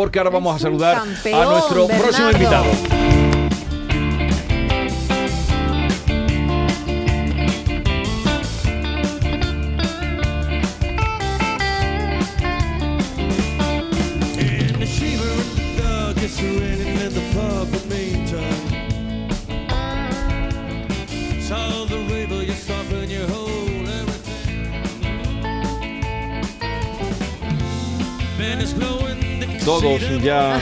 porque ahora vamos a saludar a nuestro próximo invitado. Todos ya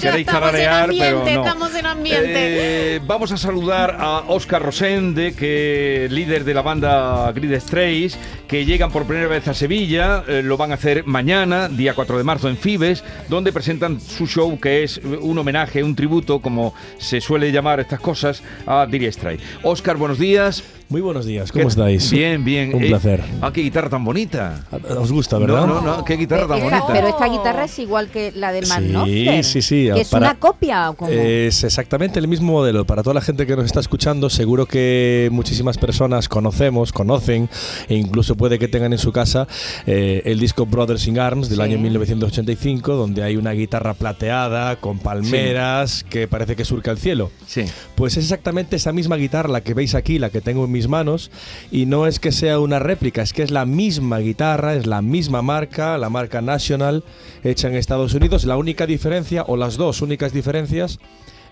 queréis tararear, pero no. estamos en ambiente. Eh, vamos a saludar a Oscar Rosende, que líder de la banda Grid Strays, que llegan por primera vez a Sevilla. eh, lo van a hacer mañana, día 4 de marzo, en Fibes, donde presentan su show, que es un homenaje, un tributo, como se suele llamar estas cosas, a Dire Straits. Oscar, buenos días. Muy buenos días, ¿cómo ¿Qué- estáis? Bien, bien. Un Eh, placer. Ah, qué guitarra tan bonita. ¿Os gusta, verdad? No, no, no, qué guitarra tan Esta- bonita. pero esta guitarra es igual que la del Sí, Magnofler. sí, sí, Que es para- una copia o cómo? Es exactamente el mismo modelo. Para toda la gente que nos está escuchando, seguro que muchísimas personas conocemos, conocen e incluso puede que tengan en su casa eh, el disco Brothers in Arms del Sí. año 1985, donde hay una guitarra plateada con palmeras que parece que surca el cielo. Sí. Pues es exactamente esa misma guitarra la que veis aquí, la que tengo en mis manos, y no es que sea una réplica, es que es la misma guitarra, es la misma marca, la marca National, hecha en Estados Unidos. La única diferencia, o las dos únicas diferencias,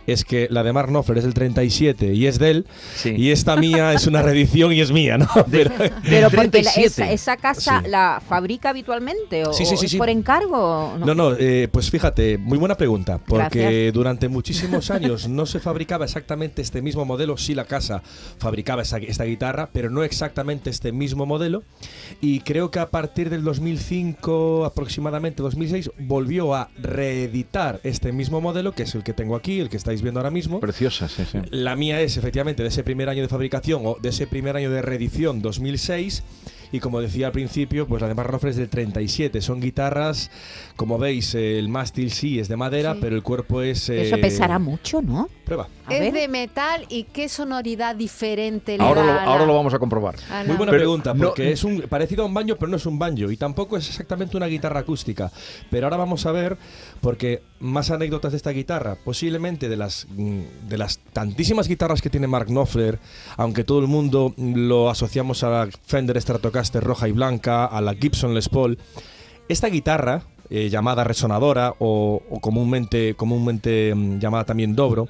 es que la de Mark Knopfler es del 37 y es de él, Sí. y esta mía es una reedición y es mía, ¿no? Pero- Pero porque la- 37. esa, esa casa Sí. la fabrica habitualmente o, Sí, sí, o sí, es sí. por encargo. No, no, eh, pues fíjate, muy buena pregunta, porque Gracias. durante muchísimos años no se fabricaba exactamente este mismo modelo, sí la casa fabricaba esta, esta guitarra, pero no exactamente este mismo modelo, y creo que a partir del 2005, aproximadamente 2006, volvió a reeditar este mismo modelo, que es el que tengo aquí, el que estáis viendo ahora mismo. Preciosa, sí, sí. La mía es efectivamente de ese primer año de fabricación o de ese primer año de reedición 2006 y como decía al principio, pues la de Marrofre es del 37. Son guitarras, como veis, eh, el mástil sí es de madera, Sí. pero el cuerpo es... Eso eh, pesará mucho, ¿no? Prueba. A es ver. de metal y qué sonoridad diferente le Ahora da lo, la- ahora lo vamos a comprobar. a la- Muy buena Pero pregunta, no- porque es un parecido a un banjo, pero no es un banjo y tampoco es exactamente una guitarra acústica. Pero ahora vamos a ver, porque más anécdotas de esta guitarra, posiblemente de las mm, de las tantísimas guitarras que tiene Mark Knopfler, aunque todo el mundo lo asociamos a la Fender Stratocaster roja y blanca, a la Gibson Les Paul, esta guitarra eh, llamada resonadora o, o comúnmente comúnmente mm, llamada también dobro.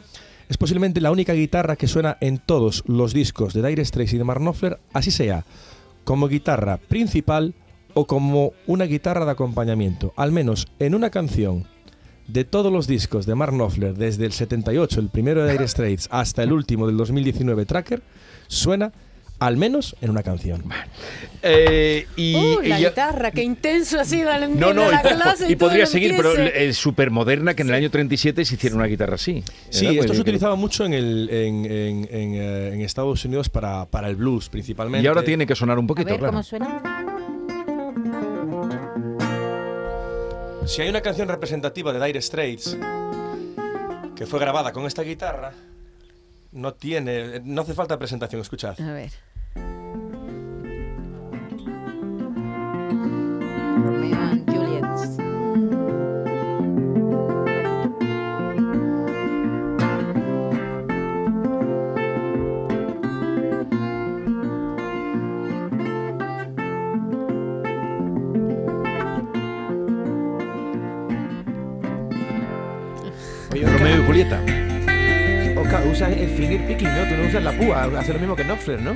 Es posiblemente la única guitarra que suena en todos los discos de Dire Straits y de Mark Knopfler, así sea, como guitarra principal o como una guitarra de acompañamiento. Al menos en una canción de todos los discos de Mark Knopfler, desde el 78, el primero de Dire Straits, hasta el último del 2019, Tracker, suena al menos en una canción. Eh, y, Uh, la guitarra, qué intenso ha sido el No, no, la y, clase y todo podría seguir, pero es súper moderna que en el año 37 se hiciera una guitarra así. Sí, ¿verdad? esto Pues se creo- utilizaba mucho en, el, en, en- en, eh, en Estados Unidos para, para el blues, principalmente. Y ahora tiene que sonar un A poquito, ver claro. cómo suena. Si hay una canción representativa de Dire Straits que fue grabada con esta guitarra, no tiene, no hace falta presentación, escuchad. A ver. Usas el finger picking, ¿no? Tú no usas la púa, hace lo mismo que Knopfler, ¿no?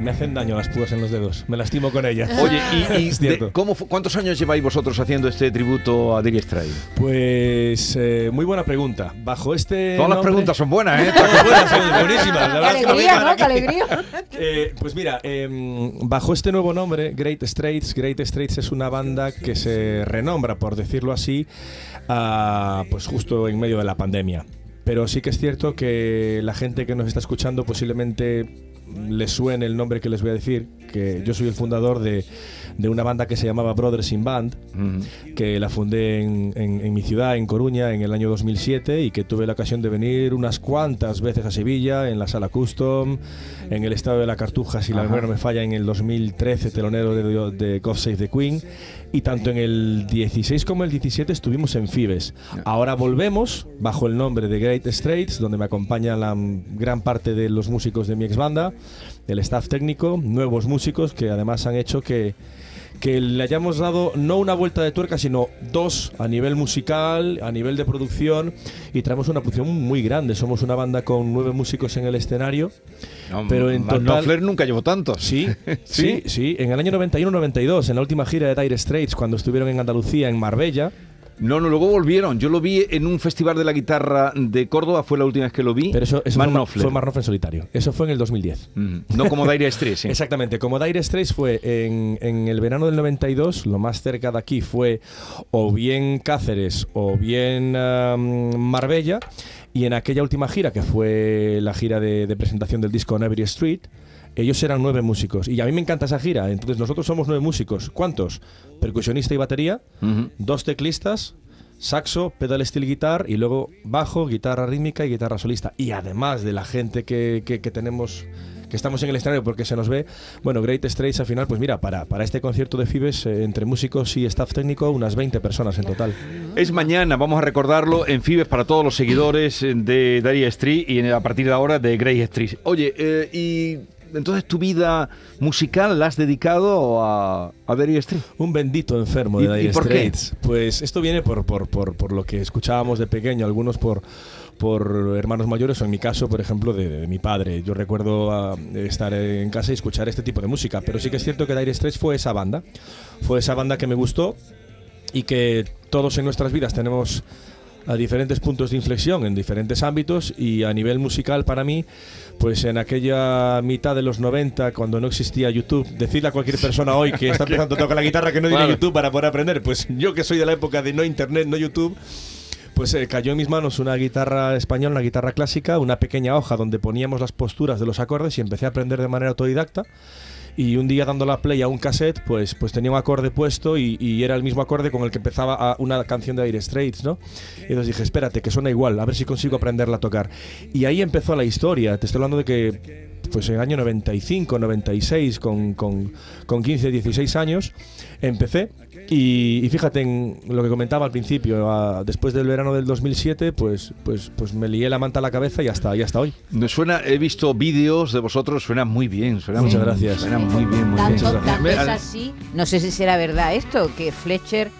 Me hacen daño las púas en los dedos, me lastimo con ellas. Oye, ¿y, de- cómo cuántos años lleváis vosotros haciendo este tributo a Dire Straits? Pues eh, muy buena pregunta. Bajo este Todas las preguntas son buenas, ¿eh? Qué buenas, son buenísimas. La ¡Qué no alegría, ¿no? ¡Qué alegría! Eh, pues mira, em, bajo este nuevo nombre, Great Straits, Great Straits es una banda que se renombra, por decirlo así, ah, pues justo en medio de la pandemia. Pero sí que es cierto que la gente que nos está escuchando posiblemente le suene el nombre que les voy a decir, que yo soy el fundador de, de una banda que se llamaba Brothers in Band, que la fundé en, en- en mi ciudad, en Coruña, en el año 2007 y que tuve la ocasión de venir unas cuantas veces a Sevilla, en la sala Custom, en el estado de la Cartuja, si la memoria no me falla, en el 2013, telonero de, de God Save the Queen. Y tanto en el 16 como el 17 estuvimos en Fibes. Ahora volvemos bajo el nombre de Great Straits, donde me acompaña la gran parte de los músicos de mi ex banda, el staff técnico, nuevos músicos que además han hecho que que le hayamos dado no una vuelta de tuerca, sino dos a nivel musical, a nivel de producción, y traemos una producción muy grande. Somos una banda con nueve músicos en el escenario. No, Pero en total- Knopfler nunca llevó tantos. Sí, sí, sí. En el año 91-92, en la última gira de Dire Straits, cuando estuvieron en Andalucía, en Marbella. No, no, luego volvieron. Yo lo vi en un festival de la guitarra de Córdoba, fue la última vez que lo vi. Pero eso, fue, fue Marnoff en solitario. Eso fue en el 2010. Ujú. No como Dire Straits, sí. Exactamente, como Dire Straits fue en, en el verano del 92, lo más cerca de aquí fue o bien Cáceres o bien um, Marbella, y en aquella última gira, que fue la gira de, de presentación del disco On Every Street, ellos eran nueve músicos. Y a mí me encanta esa gira, entonces nosotros somos nueve músicos. ¿Cuántos? Percusionista y batería, dos teclistas, saxo, pedal steel guitar y luego bajo, guitarra rítmica y guitarra solista. Y además de la gente que, que- que tenemos, que estamos en el escenario porque se nos ve, bueno, Great Straits al final, pues mira, para, para este concierto de Fibes, eh, entre músicos y staff técnico, unas 20 personas en total. Es mañana, vamos a recordarlo en Fibes para todos los seguidores de Dire Street y a partir de ahora de Grey Street. Oye, eh, y entonces tu vida musical la has dedicado a, a Dire. Un bendito enfermo de ¿Y- y Dire por qué? Pues esto viene por, por, por, por lo que escuchábamos de pequeño, algunos por, por hermanos mayores o en mi caso, por ejemplo, de, de mi padre. Yo recuerdo ah, estar en casa y escuchar este tipo de música, pero sí que es cierto que Dire Straits fue esa banda. Fue esa banda que me gustó y que todos en nuestras vidas tenemos a diferentes puntos de inflexión en diferentes ámbitos y a nivel musical para mí, pues en aquella mitad de los 90 cuando no existía YouTube, decirle a cualquier persona hoy que está empezando a tocar la guitarra que no tiene Claro. YouTube para poder aprender, pues yo que soy de la época de no internet, no YouTube, pues eh, cayó en mis manos una guitarra española, una guitarra clásica, una pequeña hoja donde poníamos las posturas de los acordes y empecé a aprender de manera autodidacta. Y un día dando la play a un cassette, pues, pues tenía un acorde puesto y, y era el mismo acorde con el que empezaba una canción de Dire Straits, ¿no? Y entonces dije, espérate, que suena igual, a ver si consigo aprenderla a tocar. Y ahí empezó la historia. Te estoy hablando de que, pues en el año 95, 96, con, con, con 15, 16 años, empecé. Y, y fíjate en lo que comentaba al principio, después del verano del 2007, pues, pues, pues me lié la manta a la cabeza y hasta, y hasta hoy. Me suena, he visto vídeos de vosotros, suena muy bien. Suena Muchas muy- gracias. Suena muy bien, muy bien. Tanto, es así. No sé si será verdad esto, que Fletcher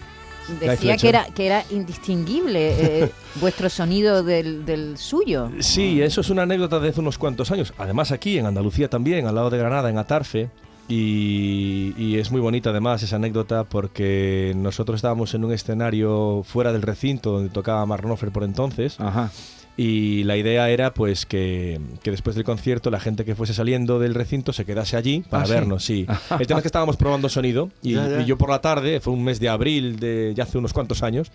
decía que era que era indistinguible eh, vuestro sonido del, del suyo. Sí, eso es una anécdota de hace unos cuantos años. Además aquí, en Andalucía también, al lado de Granada, en Atarfe. Y, y es muy bonita además esa anécdota porque nosotros estábamos en un escenario fuera del recinto donde tocaba Marnofer por entonces Ajá. Y la idea era pues que, que después del concierto la gente que fuese saliendo del recinto se quedase allí para Ah, vernos, sí. El tema es que estábamos probando sonido y, Ya, ya. y yo por la tarde, fue un mes de abril de ya hace unos cuantos años,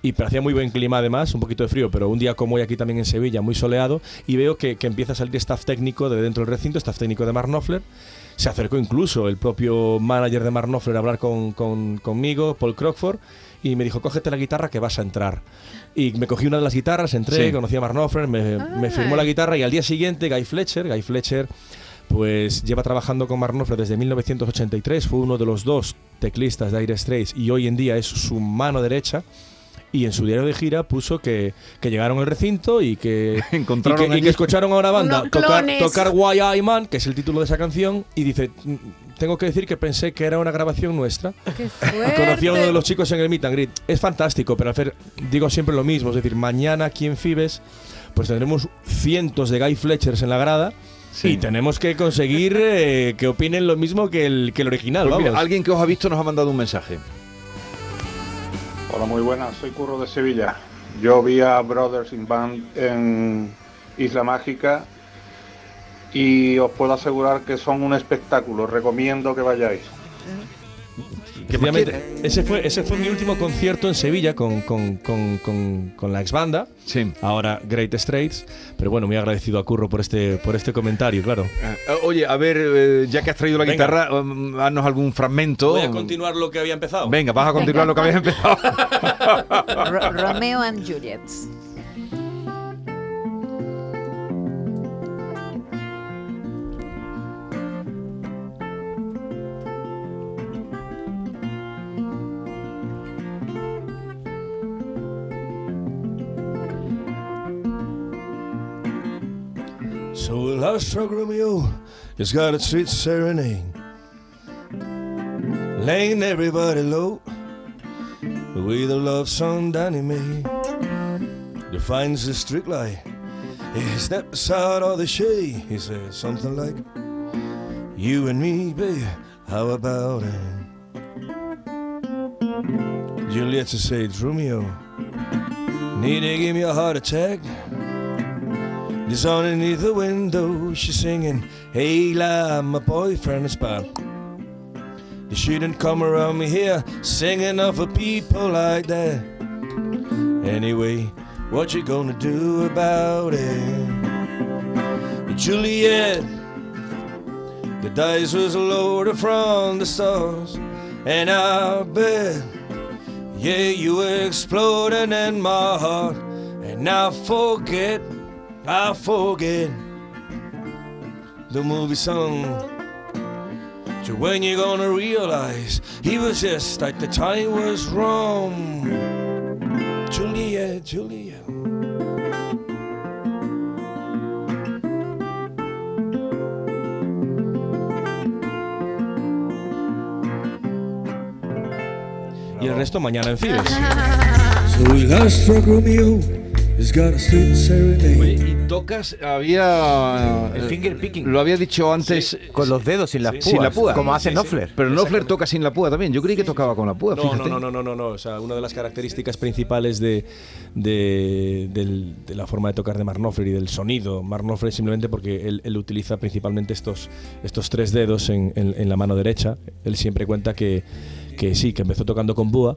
y hacía muy buen clima además, un poquito de frío, pero un día como hoy aquí también en Sevilla, muy soleado, y veo que, que empieza a salir staff técnico de dentro del recinto, staff técnico de Mark Knopfler. Se acercó incluso el propio manager de Mark Knopfler a hablar con, con- conmigo, Paul Crockford, y me dijo, cógete la guitarra que vas a entrar. Y me cogí una de las guitarras, entré, Sí. conocí a Mark Knopfler, me, me firmó la guitarra, y al día siguiente Guy Fletcher, Guy Fletcher pues lleva trabajando con Mark Knopfler desde 1983, fue uno de los dos teclistas de Dire Straits y hoy en día es su mano derecha. Y en su diario de gira puso que, que llegaron al recinto y que, Encontraron y que, y allí- que escucharon a una banda tocar, tocar Why I Man, que es el título de esa canción, y dice, "Mm, tengo que decir que pensé que era una grabación nuestra. Qué Y conocí a uno de los chicos en el Meet and Greet. Es fantástico, pero hacer, digo siempre lo mismo. Es decir, mañana aquí en Fibes, pues tendremos cientos de Guy Fletchers en la grada. Sí. Y tenemos que conseguir eh, que opinen lo mismo que el, que el original. Pues mira, vamos. alguien que os ha visto nos ha mandado un mensaje. Hola, muy buenas. Soy Curro de Sevilla. Yo vi a Brothers in Band en Isla Mágica y os puedo asegurar que son un espectáculo. Recomiendo que vayáis. ¿Qué más Efectivamente, ese fue, ese fue mi último concierto en Sevilla con, con, con, con, con la ex banda, Sí. ahora Great Straits. Pero bueno, muy agradecido a Curro por este, por este comentario, claro. Ah, Oye, a ver, eh, ya que has traído la Venga. guitarra, um, haznos algún fragmento. continuar lo que había empezado. Venga, vas a continuar lo que habías empezado. Ro- Romeo and Juliet. So a last struck Romeo has got a sweet serenade, laying everybody low with a love song he made. Defines the strict lie. He steps out of the shade. He says something like, "You and me, babe, how about it?" Juliet says, "Romeo, need to give me a heart attack." Just underneath the window, she's singing, Hey, la, my boyfriend is back. You shouldn't come around me here singing of a people like that. Anyway, what you gonna do about it? Juliet, the dice was loaded from the stars, and I bet, yeah, you exploded in my heart, and I forget. I forget the movie song. So when you gonna realize he was just like the time was wrong? Julia, Julia. Y el resto mañana en Fibes. So we last struck Romeo. Oye, y tocas, había. El eh, finger picking. Lo había dicho antes. Con los dedos, sin las púas. Sin la púa. Como Sí, hace sí, Knopfler. Pero Knopfler toca sin la púa también. Yo creí que tocaba con la púa, No, fíjate. no, no, no, no, no, O sea, una de las características principales de, de, del- de la forma de tocar de Mark Knopfler y del sonido, Mark Knopfler es simplemente porque él, él utiliza principalmente estos, estos tres dedos en, en- en la mano derecha. Él siempre cuenta que, que sí, que empezó tocando con búa,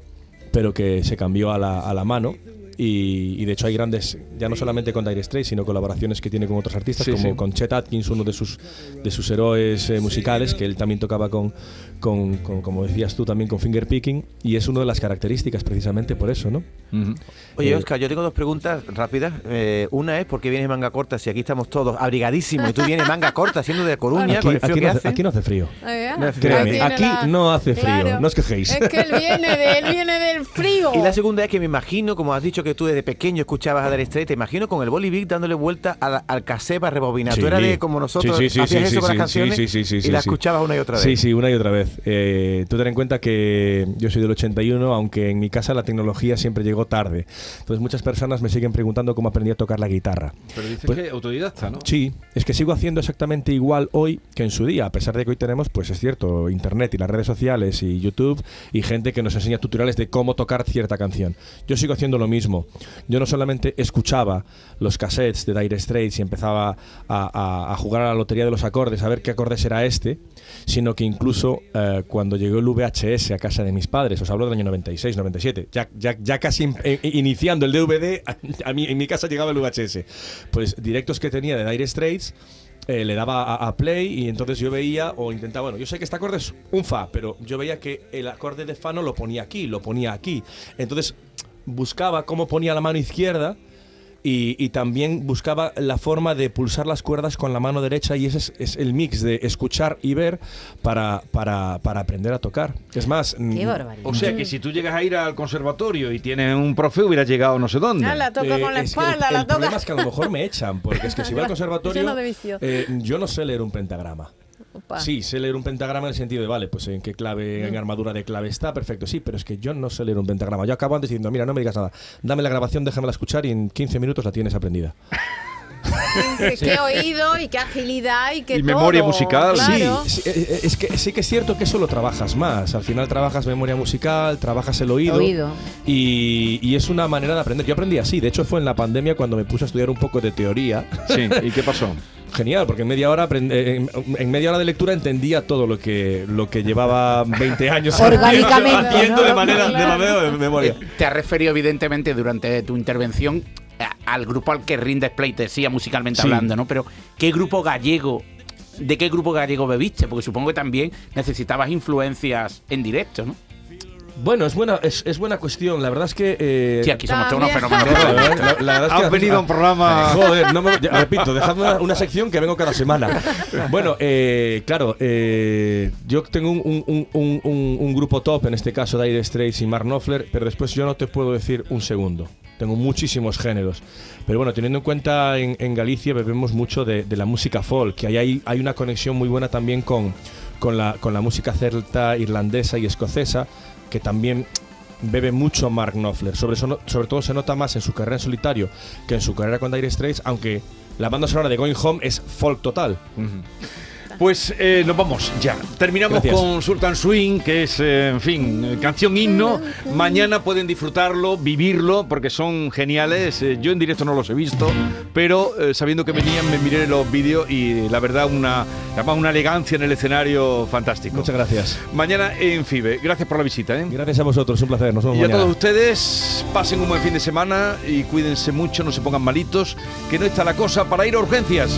pero que se cambió a la, a la mano. Y, y de hecho hay grandes, ya no solamente con Dire Straits, sino colaboraciones que tiene con otros artistas, Sí, como sí. con Chet Atkins, uno de sus, de sus héroes eh, musicales, que él también tocaba con, con, con, como decías tú, también con fingerpicking, y es una de las características precisamente por eso, ¿no? Oye, Eh, Oscar, yo tengo dos preguntas rápidas. Eh, una es, ¿por qué vienes manga corta si aquí estamos todos abrigadísimos y tú vienes manga corta siendo de Coruña Aquí, con el frío aquí que no hace? hace, aquí no hace frío. No hace Créeme, aquí la- no hace frío, Claro. no os quejéis. Es que él viene, de, él viene del frío. Y la segunda es que me imagino, como has dicho que tú desde pequeño escuchabas a Dire Straits, te imagino con el Bolivic dándole vuelta a la- al cassette para rebobinar. Sí. Tú eras de como nosotros, Sí, sí, sí, hacías sí, eso sí, con las canciones sí, sí, sí, y las sí. escuchabas una y otra vez. Sí, sí, una y otra vez. Eh, tú ten en cuenta que yo soy del 81, aunque en mi casa la tecnología siempre llegó tarde. Entonces muchas personas me siguen preguntando cómo aprendí a tocar la guitarra. Pero dices Pues- que autodidacta, ¿no? Sí, es que sigo haciendo exactamente igual hoy que en su día, a pesar de que hoy tenemos, pues es cierto, internet y las redes sociales y YouTube y gente que nos enseña tutoriales de cómo tocar cierta canción. Yo sigo haciendo lo mismo. Yo no solamente escuchaba los cassettes de Dire Straits y empezaba a, jugar a la lotería de los acordes, a ver qué acordes era este, sino que incluso eh, cuando llegó el VHS a casa de mis padres, os hablo del año 96, 97, ya, casi eh, iniciando el DVD, en mi casa llegaba el VHS. Pues directos que tenía de Dire Straits, eh, le daba a, a play y entonces yo veía o intentaba, bueno, yo sé que este acorde es un fa, pero yo veía que el acorde de fa no lo ponía aquí, lo ponía aquí. Entonces buscaba cómo ponía la mano izquierda y, y también buscaba la forma de pulsar las cuerdas con la mano derecha y ese es, es el mix de escuchar y ver para, para, para aprender a tocar. Es más, Qué barbaridad. O sea que si tú llegas a ir al conservatorio y tienes un profe, hubieras llegado no sé dónde. Ah, la toca Eh, con la es que espalda, el, la el problema es que a lo mejor me echan, porque es que si voy al conservatorio, eh, yo no sé leer un pentagrama. Sí, sé leer un pentagrama en el sentido de, vale, pues en qué clave, en armadura de clave está, perfecto, sí, pero es que yo no sé leer un pentagrama. Yo acabo antes diciendo, mira, no me digas nada, dame la grabación, déjamela escuchar y en 15 minutos la tienes aprendida. Qué, qué oído y qué agilidad y qué Y memoria todo, musical. Claro. Sí, eh, eh, es que sí que es cierto que eso lo trabajas más. Al final trabajas memoria musical, trabajas el oído. Oído. Y, y es una manera de aprender. Yo aprendí así. De hecho, fue en la pandemia cuando me puse a estudiar un poco de teoría. Sí, ¿y qué pasó? genial, porque en media hora aprend- eh, en, en media hora de lectura entendía todo lo que lo que llevaba 20 años Orgánicamente, haciendo ¿no? de manera de manera de memoria. Eh, Te has referido evidentemente durante tu intervención a- al grupo al que rindes pleitesía musicalmente Sí. hablando, ¿no? Pero ¿qué grupo gallego, de qué grupo gallego bebiste? Porque supongo que también necesitabas influencias en directo, ¿no? Bueno, es buena es, es buena cuestión. La verdad es que eh, Sí, aquí somos unos fenómenos. ¿eh? la, la verdad es que Has venido a un programa- Joder, no me, ya, repito, dejadme una, una sección que vengo cada semana. Bueno, eh, claro, eh, yo tengo un, un- un- un- un- un grupo top, en este caso Dire Straits y Mark Knopfler, pero después yo no te puedo decir un segundo. Tengo muchísimos géneros. Pero bueno, teniendo en cuenta en, en Galicia bebemos mucho de, de la música folk, que ahí hay, hay una conexión muy buena también con, con, la, con la música celta, irlandesa y escocesa, que también bebe mucho Mark Knopfler. Sobre, sobre todo se nota más en su carrera en solitario que en su carrera con Dire Straits, aunque la banda sonora de Going Home es folk total. Pues eh, nos vamos ya. Terminamos Gracias. con Sultan Swing, que es, eh, en fin, eh, canción himno. Mañana pueden disfrutarlo, vivirlo, porque son geniales. Eh, yo en directo no los he visto, pero sabiendo que venían me miré los vídeos y la verdad una, además una elegancia en el escenario fantástico. Muchas gracias. Mañana en FIBE. Gracias por la visita. Gracias a vosotros, un placer. Nos vemos Y a todos ustedes, pasen un buen fin de semana y cuídense mucho, no se pongan malitos, que no está la cosa para ir a urgencias.